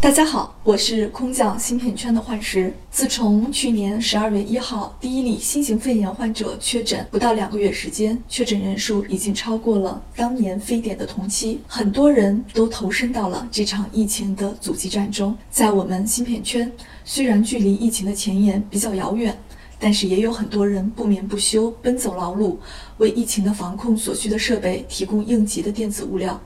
大家好，我是空降芯片圈的幻石。自从去年十二月一号第一例新型肺炎患者确诊，不到两个月时间，确诊人数已经超过了当年非典的同期，很多人都投身到了这场疫情的阻击战中。在我们芯片圈，虽然距离疫情的前沿比较遥远，但是也有很多人不眠不休，奔走劳碌，为疫情的防控所需的设备提供应急的电子物料。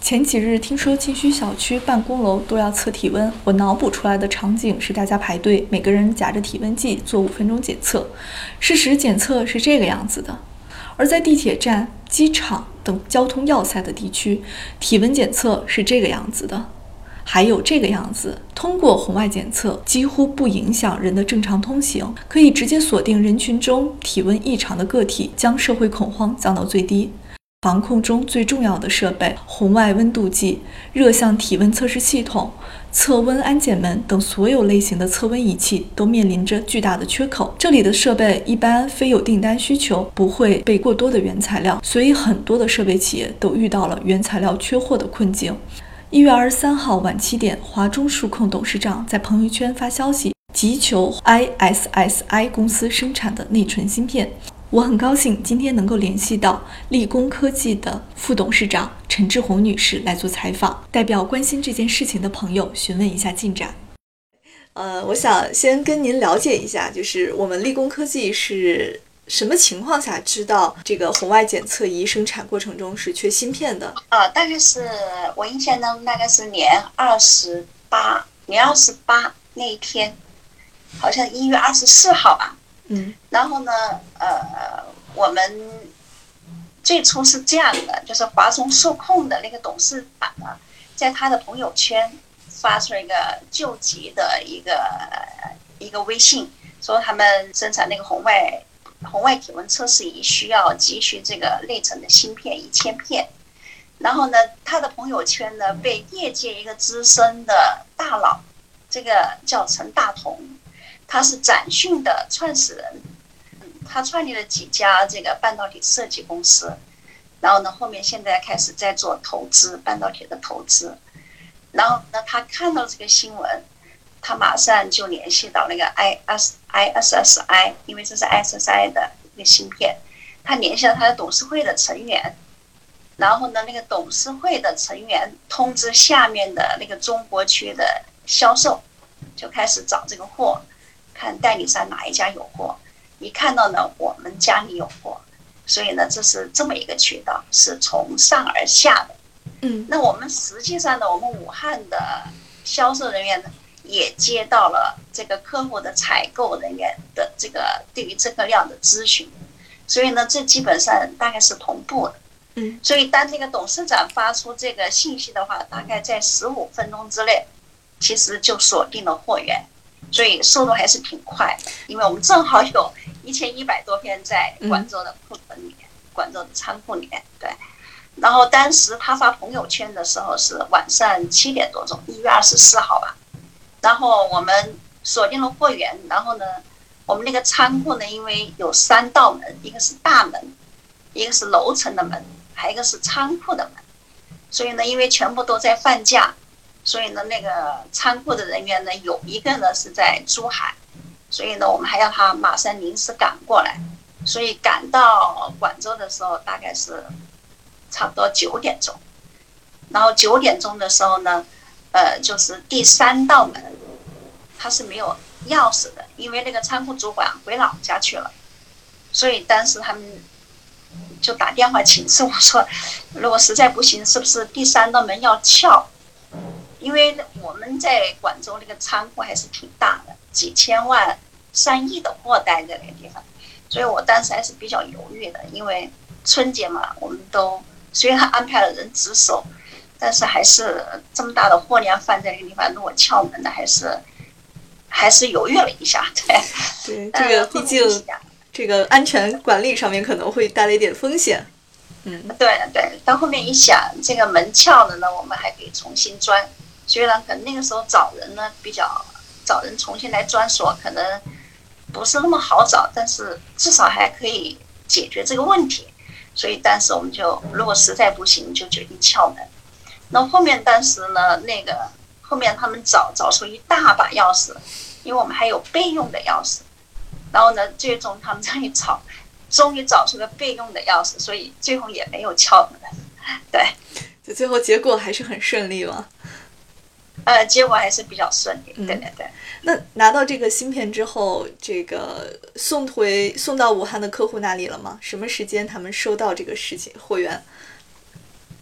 前几日听说庆虚小区办公楼都要测体温，我脑补出来的场景是大家排队，每个人夹着体温计做五分钟检测。事实检测是这个样子的，而在地铁站、机场等交通要塞的地区，体温检测是这个样子的，还有这个样子。通过红外检测，几乎不影响人的正常通行，可以直接锁定人群中体温异常的个体，将社会恐慌降到最低。防控中最重要的设备——红外温度计、热像体温测试系统、测温安检门等所有类型的测温仪器都面临着巨大的缺口。这里的设备一般非有订单需求，不会备过多的原材料，所以很多的设备企业都遇到了原材料缺货的困境。一月二十三号晚七点，华中数控董事长在朋友圈发消息，急求 ISSI 公司生产的内存芯片。我很高兴今天能够联系到立功科技的副董事长陈志红女士来做采访，代表关心这件事情的朋友询问一下进展。呃，我想先跟您了解一下，就是我们立功科技是什么情况下知道这个红外检测仪生产过程中是缺芯片的？啊，大概是我印象中大概是年二十八，年二十八那一天，好像一月二十四号吧。嗯，然后呢，呃，我们最初是这样的，就是华中数控的那个董事长呢，在他的朋友圈发出了一个救急的一个一个微信，说他们生产那个红外红外体温测试仪需要急需这个内存的芯片一千片，然后呢，他的朋友圈呢被业界一个资深的大佬，这个叫陈大同。他是展讯的创始人，他创立了几家这个半导体设计公司，然后呢，后面现在开始在做投资半导体的投资，然后呢，他看到这个新闻，他马上就联系到那个 I S I S S I，因为这是 I S S I 的一个芯片，他联系了他的董事会的成员，然后呢，那个董事会的成员通知下面的那个中国区的销售，就开始找这个货。看代理商哪一家有货，一看到呢，我们家里有货，所以呢，这是这么一个渠道，是从上而下的。嗯，那我们实际上呢，我们武汉的销售人员呢，也接到了这个客户的采购人员的这个对于这个量的咨询，所以呢，这基本上大概是同步的。嗯，所以当这个董事长发出这个信息的话，大概在十五分钟之内，其实就锁定了货源。所以速度还是挺快，因为我们正好有一千一百多片在广州的库存里面，广州的仓库里面。对，然后当时他发朋友圈的时候是晚上七点多钟，一月二十四号吧。然后我们锁定了货源，然后呢，我们那个仓库呢，因为有三道门，一个是大门，一个是楼层的门，还有一个是仓库的门，所以呢，因为全部都在放假。所以呢，那个仓库的人员呢，有一个呢是在珠海，所以呢，我们还要他马上临时赶过来。所以赶到广州的时候，大概是差不多九点钟。然后九点钟的时候呢，呃，就是第三道门，他是没有钥匙的，因为那个仓库主管回老家去了。所以当时他们就打电话请示我说，如果实在不行，是不是第三道门要撬？因为我们在广州那个仓库还是挺大的，几千万、上亿的货待在那个地方，所以我当时还是比较犹豫的。因为春节嘛，我们都虽然安排了人值守，但是还是这么大的货量放在那个地方，如果撬门的，还是还是犹豫了一下。对，对，这个毕竟这个安全管理上面可能会带来一点风险。嗯，对对，到后面一想，这个门撬了呢，我们还可以重新钻。虽然可能那个时候找人呢比较找人重新来专锁，可能不是那么好找，但是至少还可以解决这个问题。所以当时我们就如果实在不行，就决定撬门。那后面当时呢，那个后面他们找找出一大把钥匙，因为我们还有备用的钥匙。然后呢，最终他们这样一找，终于找出个备用的钥匙，所以最后也没有撬门。对，就最后结果还是很顺利嘛。呃，结果还是比较顺利。对对对。那拿到这个芯片之后，这个送回送到武汉的客户那里了吗？什么时间他们收到这个事情货源？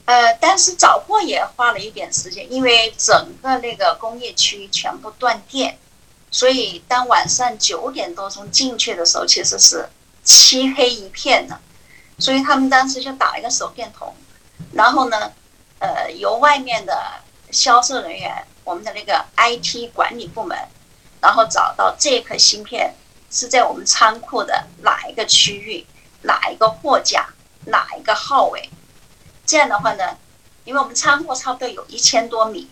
呃，但是找货也花了一点时间，因为整个那个工业区全部断电，所以当晚上九点多钟进去的时候，其实是漆黑一片的，所以他们当时就打一个手电筒，然后呢，呃，由外面的销售人员，我们的那个 IT 管理部门。然后找到这颗芯片是在我们仓库的哪一个区域、哪一个货架、哪一个号位。这样的话呢，因为我们仓库差不多有一千多米，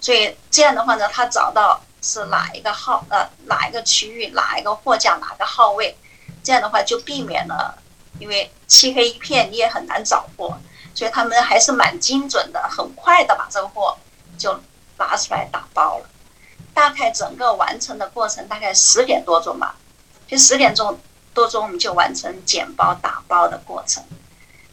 所以这样的话呢，他找到是哪一个号、呃哪一个区域、哪一个货架、哪个号位。这样的话就避免了，因为漆黑一片你也很难找货，所以他们还是蛮精准的，很快的把这个货就拿出来打包了。大概整个完成的过程大概十点多钟吧，就十点钟多钟我们就完成剪包打包的过程。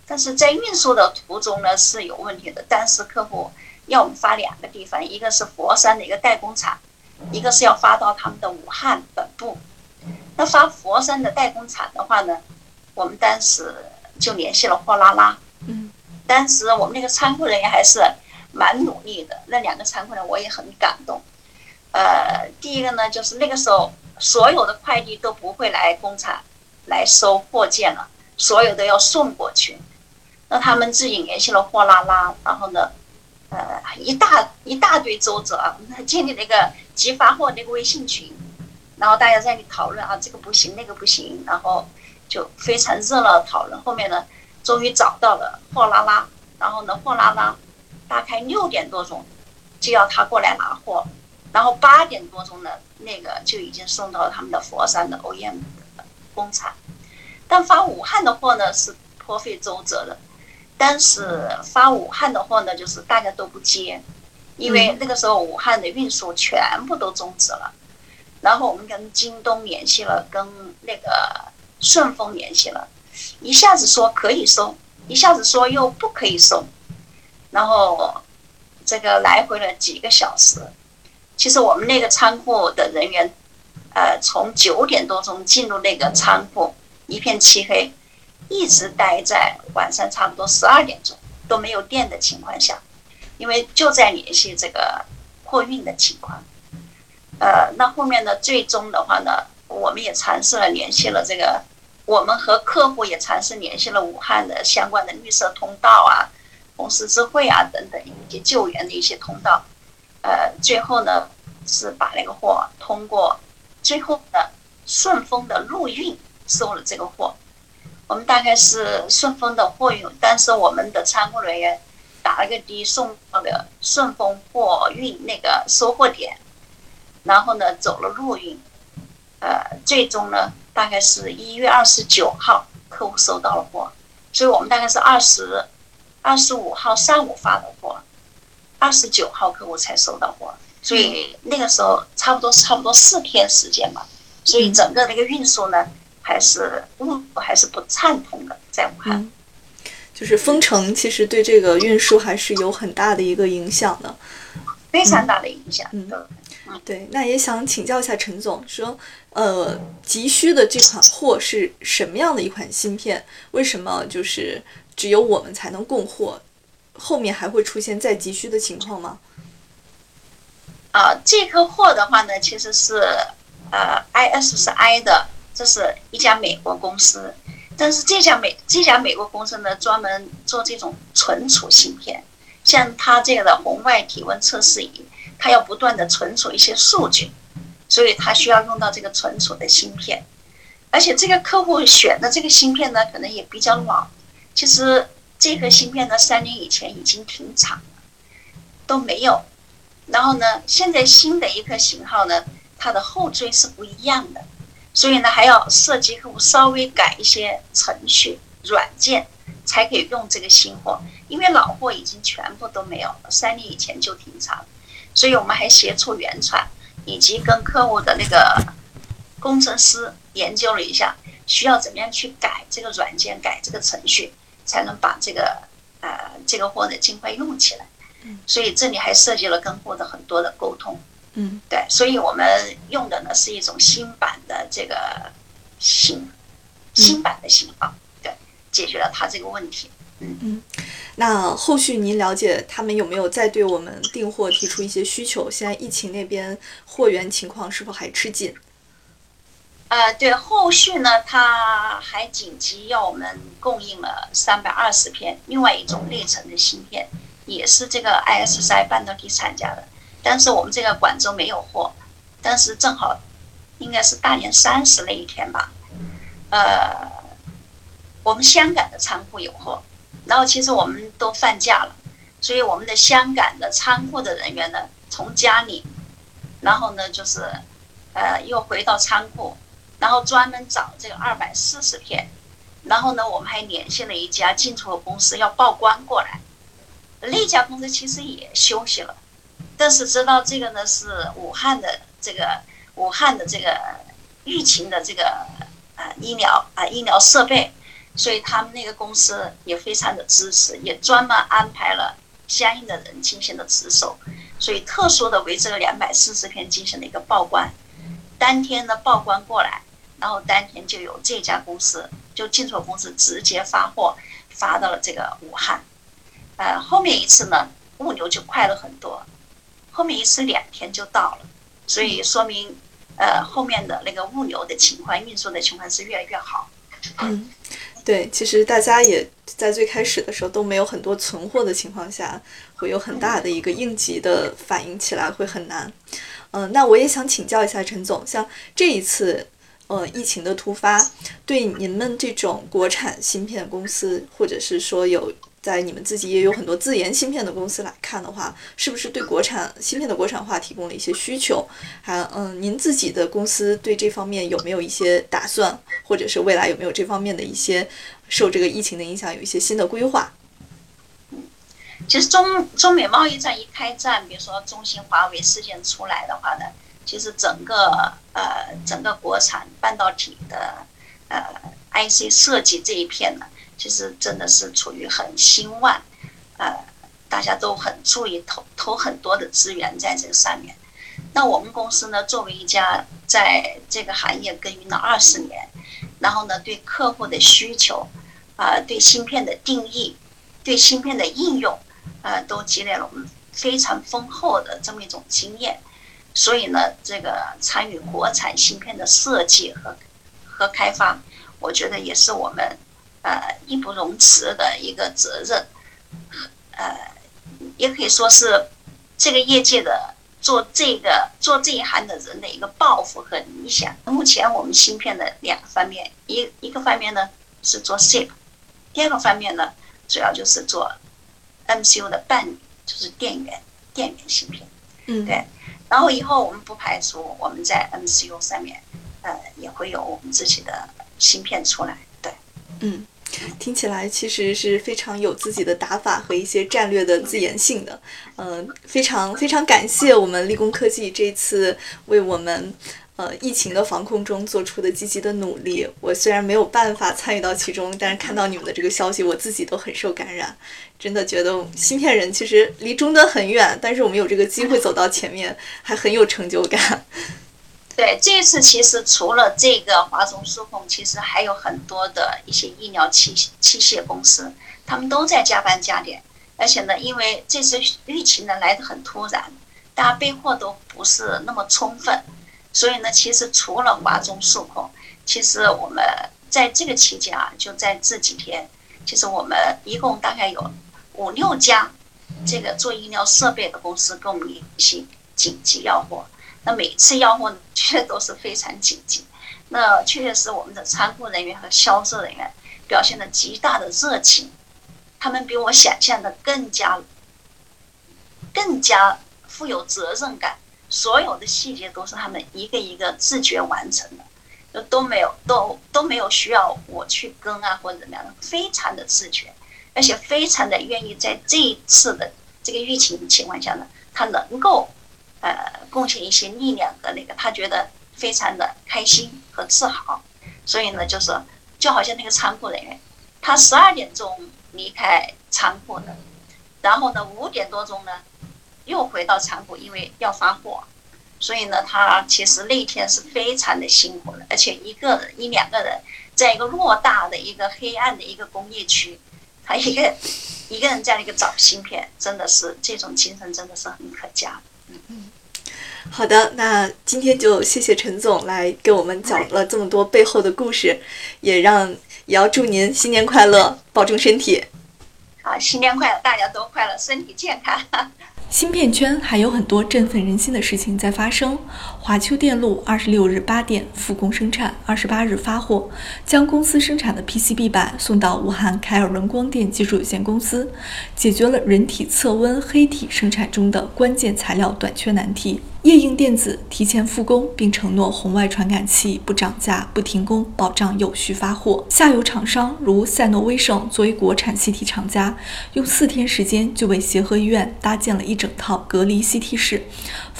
但是在运输的途中呢是有问题的，当时客户要我们发两个地方，一个是佛山的一个代工厂，一个是要发到他们的武汉本部。那发佛山的代工厂的话呢，我们当时就联系了货拉拉。嗯。当时我们那个仓库人员还是蛮努力的，那两个仓库呢我也很感动。呃，第一个呢，就是那个时候所有的快递都不会来工厂来收货件了，所有都要送过去。那他们自己联系了货拉拉，然后呢，呃，一大一大堆周折啊，建立了一个急发货那个微信群，然后大家在那里讨论啊，这个不行，那个不行，然后就非常热闹的讨论。后面呢，终于找到了货拉拉，然后呢，货拉拉大概六点多钟就要他过来拿货。然后八点多钟呢，那个就已经送到他们的佛山的 OEM 工厂，但发武汉的货呢是颇费周折的。但是发武汉的货呢，就是大家都不接，因为那个时候武汉的运输全部都终止了。然后我们跟京东联系了，跟那个顺丰联系了，一下子说可以送，一下子说又不可以收，然后这个来回了几个小时。其实我们那个仓库的人员，呃，从九点多钟进入那个仓库，一片漆黑，一直待在晚上差不多十二点钟都没有电的情况下，因为就在联系这个货运的情况。呃，那后面呢，最终的话呢，我们也尝试了联系了这个，我们和客户也尝试联系了武汉的相关的绿色通道啊、红十字会啊等等一些救援的一些通道。呃，最后呢是把那个货通过最后的顺丰的陆运收了这个货。我们大概是顺丰的货运，但是我们的仓库人员打了个的送到了顺丰货运那个收货点，然后呢走了陆运。呃，最终呢大概是一月二十九号客户收到了货，所以我们大概是二十二十五号上午发的货。二十九号客户才收到货，所以那个时候差不多差不多四天时间吧，所以整个那个运输呢，还是路还是不畅通的，在武汉。就是封城，其实对这个运输还是有很大的一个影响的，非常大的影响。嗯，对。那也想请教一下陈总，说呃，急需的这款货是什么样的一款芯片？为什么就是只有我们才能供货？后面还会出现再急需的情况吗？啊，这颗货的话呢，其实是呃，IS 是 I 的，这是一家美国公司，但是这家美这家美国公司呢，专门做这种存储芯片，像它这个的红外体温测试仪，它要不断的存储一些数据，所以它需要用到这个存储的芯片，而且这个客户选的这个芯片呢，可能也比较老，其实。这颗芯片呢，三年以前已经停产了，都没有。然后呢，现在新的一颗型号呢，它的后缀是不一样的，所以呢，还要设计客户稍微改一些程序软件，才可以用这个新货。因为老货已经全部都没有了，三年以前就停产了。所以我们还协助原厂以及跟客户的那个工程师研究了一下，需要怎么样去改这个软件、改这个程序，才能把这个呃这个货呢尽快用起来。所以这里还涉及了跟货的很多的沟通。嗯，对，所以我们用的呢是一种新版的这个型，新版的型号，对，解决了他这个问题。嗯嗯，那后续您了解他们有没有再对我们订货提出一些需求？现在疫情那边货源情况是否还吃紧？呃，对，后续呢，他还紧急要我们供应了三百二十片，另外一种内存的芯片，也是这个 ISI 半导体厂家的，但是我们这个广州没有货，但是正好应该是大年三十那一天吧，呃，我们香港的仓库有货，然后其实我们都放假了，所以我们的香港的仓库的人员呢，从家里，然后呢就是呃又回到仓库。然后专门找这个二百四十片，然后呢，我们还联系了一家进出口公司要报关过来。那家公司其实也休息了，但是知道这个呢是武汉的这个武汉的这个疫情的这个啊医疗啊医疗设备，所以他们那个公司也非常的支持，也专门安排了相应的人进行了值守，所以特殊的为这个两百四十片进行了一个报关。当天呢报关过来。然后当天就有这家公司，就进出口公司直接发货，发到了这个武汉。呃，后面一次呢，物流就快了很多，后面一次两天就到了，所以说明，呃，后面的那个物流的情况、运输的情况是越来越好。嗯，对，其实大家也在最开始的时候都没有很多存货的情况下，会有很大的一个应急的反应起来会很难。嗯，那我也想请教一下陈总，像这一次。呃，疫情的突发，对你们这种国产芯片公司，或者是说有在你们自己也有很多自研芯片的公司来看的话，是不是对国产芯片的国产化提供了一些需求？还嗯，您自己的公司对这方面有没有一些打算，或者是未来有没有这方面的一些受这个疫情的影响，有一些新的规划？其实中中美贸易战一开战，比如说中兴、华为事件出来的话呢？其实整个呃整个国产半导体的呃 IC 设计这一片呢，其实真的是处于很兴旺，呃大家都很注意投投很多的资源在这个上面。那我们公司呢，作为一家在这个行业耕耘了二十年，然后呢对客户的需求啊，对芯片的定义，对芯片的应用，呃都积累了我们非常丰厚的这么一种经验。所以呢，这个参与国产芯片的设计和和开发，我觉得也是我们呃义不容辞的一个责任，呃，也可以说是这个业界的做这个做这一行的人的一个抱负和理想。目前我们芯片的两个方面，一一个方面呢是做 SiP，第二个方面呢主要就是做 MCU 的伴侣，就是电源电源芯片。嗯，对。然后以后我们不排除我们在 MCU 上面，呃，也会有我们自己的芯片出来。对，嗯，听起来其实是非常有自己的打法和一些战略的自研性的。嗯，非常非常感谢我们立功科技这次为我们。呃，疫情的防控中做出的积极的努力，我虽然没有办法参与到其中，但是看到你们的这个消息，我自己都很受感染。真的觉得芯片人其实离终端很远，但是我们有这个机会走到前面，还很有成就感。对，这次其实除了这个华中数控，其实还有很多的一些医疗器器械公司，他们都在加班加点，而且呢，因为这次疫情呢来得很突然，大家备货都不是那么充分。所以呢，其实除了华中数控，其实我们在这个期间啊，就在这几天，其实我们一共大概有五六家这个做医疗设备的公司跟我们联系紧急要货。那每次要货确实都是非常紧急。那确确实是我们的仓库人员和销售人员表现了极大的热情，他们比我想象的更加更加富有责任感。所有的细节都是他们一个一个自觉完成的，就都没有都都没有需要我去跟啊或者怎么样的，非常的自觉，而且非常的愿意在这一次的这个疫情情况下呢，他能够呃贡献一些力量和那个，他觉得非常的开心和自豪。所以呢，就是就好像那个仓库人员，他十二点钟离开仓库的，然后呢五点多钟呢又回到仓库，因为要发货。所以呢，他其实那天是非常的辛苦的，而且一个人一两个人，在一个偌大的一个黑暗的一个工业区，他一个 一个人在那个找芯片，真的是这种精神真的是很可嘉。嗯嗯，好的，那今天就谢谢陈总来给我们讲了这么多背后的故事，也让也要祝您新年快乐，保重身体。好，新年快乐，大家都快乐，身体健康。芯片圈还有很多振奋人心的事情在发生。华秋电路二十六日八点复工生产，二十八日发货，将公司生产的 PCB 板送到武汉凯尔伦光电技术有限公司，解决了人体测温黑体生产中的关键材料短缺难题。夜映电子提前复工，并承诺红外传感器不涨价、不停工，保障有序发货。下游厂商如赛诺威盛作为国产 CT 厂家，用四天时间就为协和医院搭建了一整套隔离 CT 室，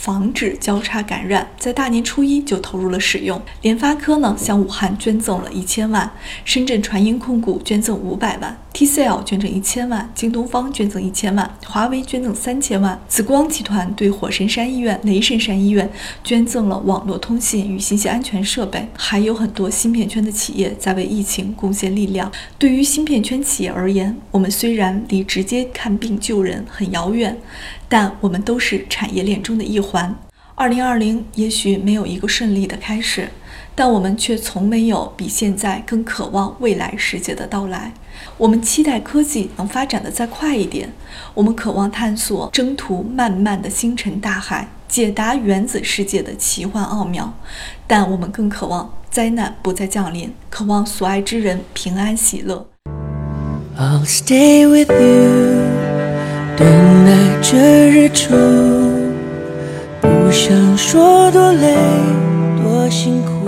防止交叉感染。在大年初一就投入了使用。联发科呢，向武汉捐赠了一千万；深圳传音控股捐赠五百万；TCL 捐赠一千万；京东方捐赠一千万；华为捐赠三千万；紫光集团对火神山医院、雷神山医院捐赠了网络通信与信息安全设备。还有很多芯片圈的企业在为疫情贡献力量。对于芯片圈企业而言，我们虽然离直接看病救人很遥远，但我们都是产业链中的一环。二零二零也许没有一个顺利的开始，但我们却从没有比现在更渴望未来世界的到来。我们期待科技能发展的再快一点，我们渴望探索征途漫漫的星辰大海，解答原子世界的奇幻奥妙。但我们更渴望灾难不再降临，渴望所爱之人平安喜乐。I'll stay with you，等待着日出。不想说多累，多辛苦。